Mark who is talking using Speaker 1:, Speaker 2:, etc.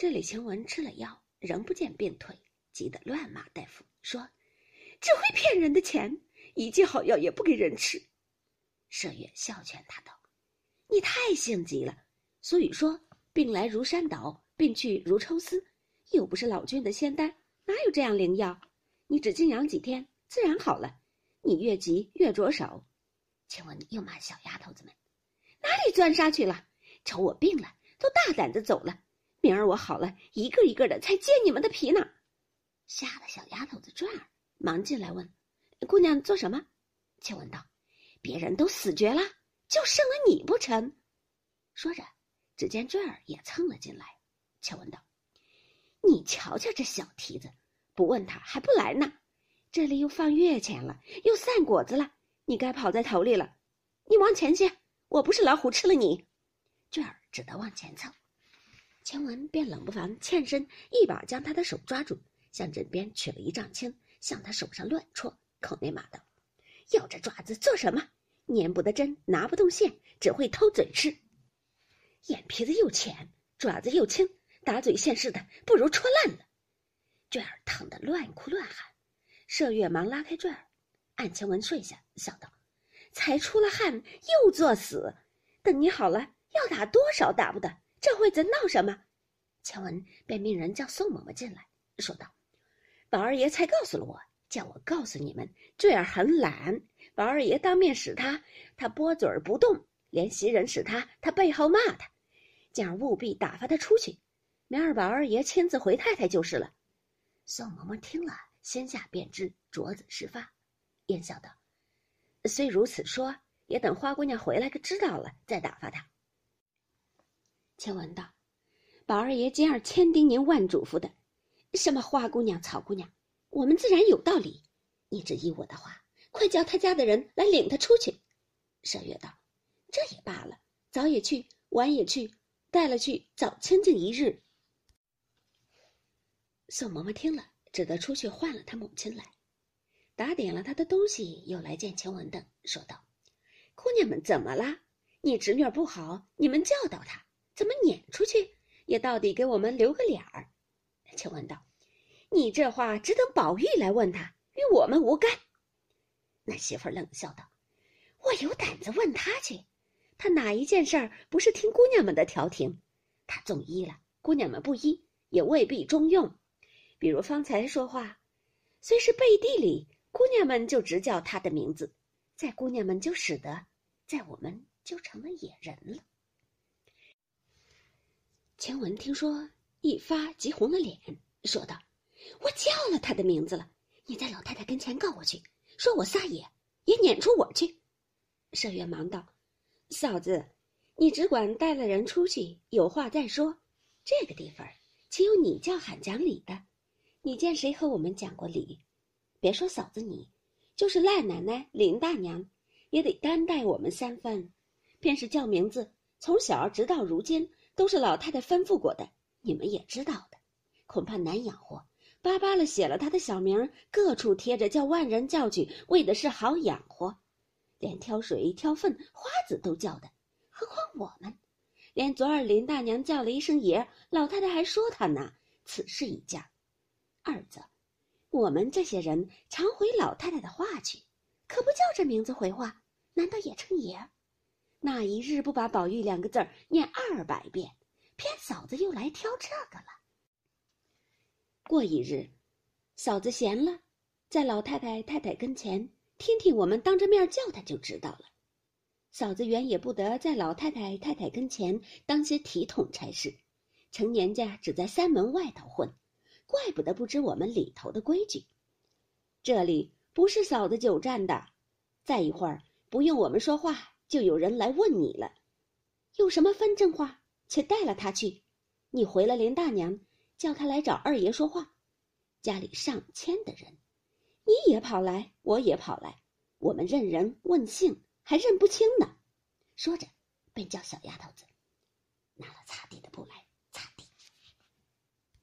Speaker 1: 这李晴雯吃了药，仍不见病退，急得乱骂大夫，说：“只会骗人的钱，一剂好药也不给人吃。”麝月笑劝他道：“你太性急了。俗语说，病来如山倒，病去如抽丝，又不是老君的仙丹，哪有这样灵药？你只静养几天，自然好了。你越急越着手。”晴雯又骂小丫头子们：“哪里钻沙去了？瞅我病了，都大胆的走了。”明儿我好了，一个一个的才揭你们的皮呢！吓得小丫头子转儿忙进来问：“姑娘做什么？”晴雯道：“别人都死绝了，就剩了你不成？”说着，只见坠儿也蹭了进来。晴雯道：“你瞧瞧这小蹄子，不问他还不来呢。这里又放月钱了，又散果子了，你该跑在头里了。你往前些，我不是老虎吃了你。”坠儿只得往前蹭。晴雯便冷不防欠身，一把将他的手抓住，向枕边取了一丈青，向他手上乱戳，口内骂道：“要这爪子做什么？粘不得针，拿不动线，只会偷嘴吃。眼皮子又浅，爪子又轻，打嘴线似的，不如戳烂了。”坠儿疼得乱哭乱喊，麝月忙拉开坠儿，按晴雯睡下，笑道：“才出了汗，又作死。等你好了，要打多少打不得。”这会子闹什么？乔文便命人叫宋嬷嬷进来，说道：“宝二爷才告诉了我，叫我告诉你们，坠儿很懒。宝二爷当面使他，他拨嘴儿不动；连袭人使他，他背后骂他，叫务必打发他出去。明儿宝二爷亲自回太太就是了。”宋嬷嬷听了，心下便知镯子事发，便笑道：“虽如此说，也等花姑娘回来个知道了，再打发他。”晴雯道：“宝二爷今儿千叮咛万嘱咐的，什么花姑娘、草姑娘，我们自然有道理。你只依我的话，快叫他家的人来领他出去。”麝月道：“这也罢了，早也去，晚也去，带了去，早清静一日。”宋嬷嬷听了，只得出去唤了他母亲来，打点了他的东西，又来见晴雯等，说道：“姑娘们怎么啦？你侄女不好，你们教导她。”怎么撵出去？也到底给我们留个脸儿。晴雯道：“你这话只等宝玉来问他，与我们无干。”那媳妇冷笑道：“我有胆子问他去，他哪一件事儿不是听姑娘们的调停？他纵依了，姑娘们不依，也未必中用。比如方才说话，虽是背地里，姑娘们就直叫他的名字，在姑娘们就使得，在我们就成了野人了。”晴雯听说，一发急红了脸，说道：“我叫了他的名字了，你在老太太跟前告我去，说我撒野，也撵出我去。”麝月忙道：“嫂子，你只管带了人出去，有话再说。这个地方岂有你叫喊讲理的？你见谁和我们讲过理？别说嫂子你，就是赖奶奶、林大娘，也得担待我们三分。便是叫名字，从小直到如今。”都是老太太吩咐过的，你们也知道的，恐怕难养活。巴巴了写了他的小名，各处贴着，叫万人叫去，为的是好养活。连挑水、挑粪、花子都叫的，何况我们？连昨儿林大娘叫了一声爷，老太太还说他呢。此事一家，二则，我们这些人常回老太太的话去，可不叫这名字回话，难道也称爷？那一日不把“宝玉”两个字儿念二百遍，偏嫂子又来挑这个了。过一日，嫂子闲了，在老太太太太跟前听听我们当着面叫她就知道了。嫂子原也不得在老太太太太跟前当些体统差事，成年家只在三门外头混，怪不得不知我们里头的规矩。这里不是嫂子久站的，再一会儿不用我们说话。就有人来问你了，有什么分正话，且带了他去。你回了林大娘，叫他来找二爷说话。家里上千的人，你也跑来，我也跑来，我们认人问姓还认不清呢。说着，便叫小丫头子拿了擦地的布来。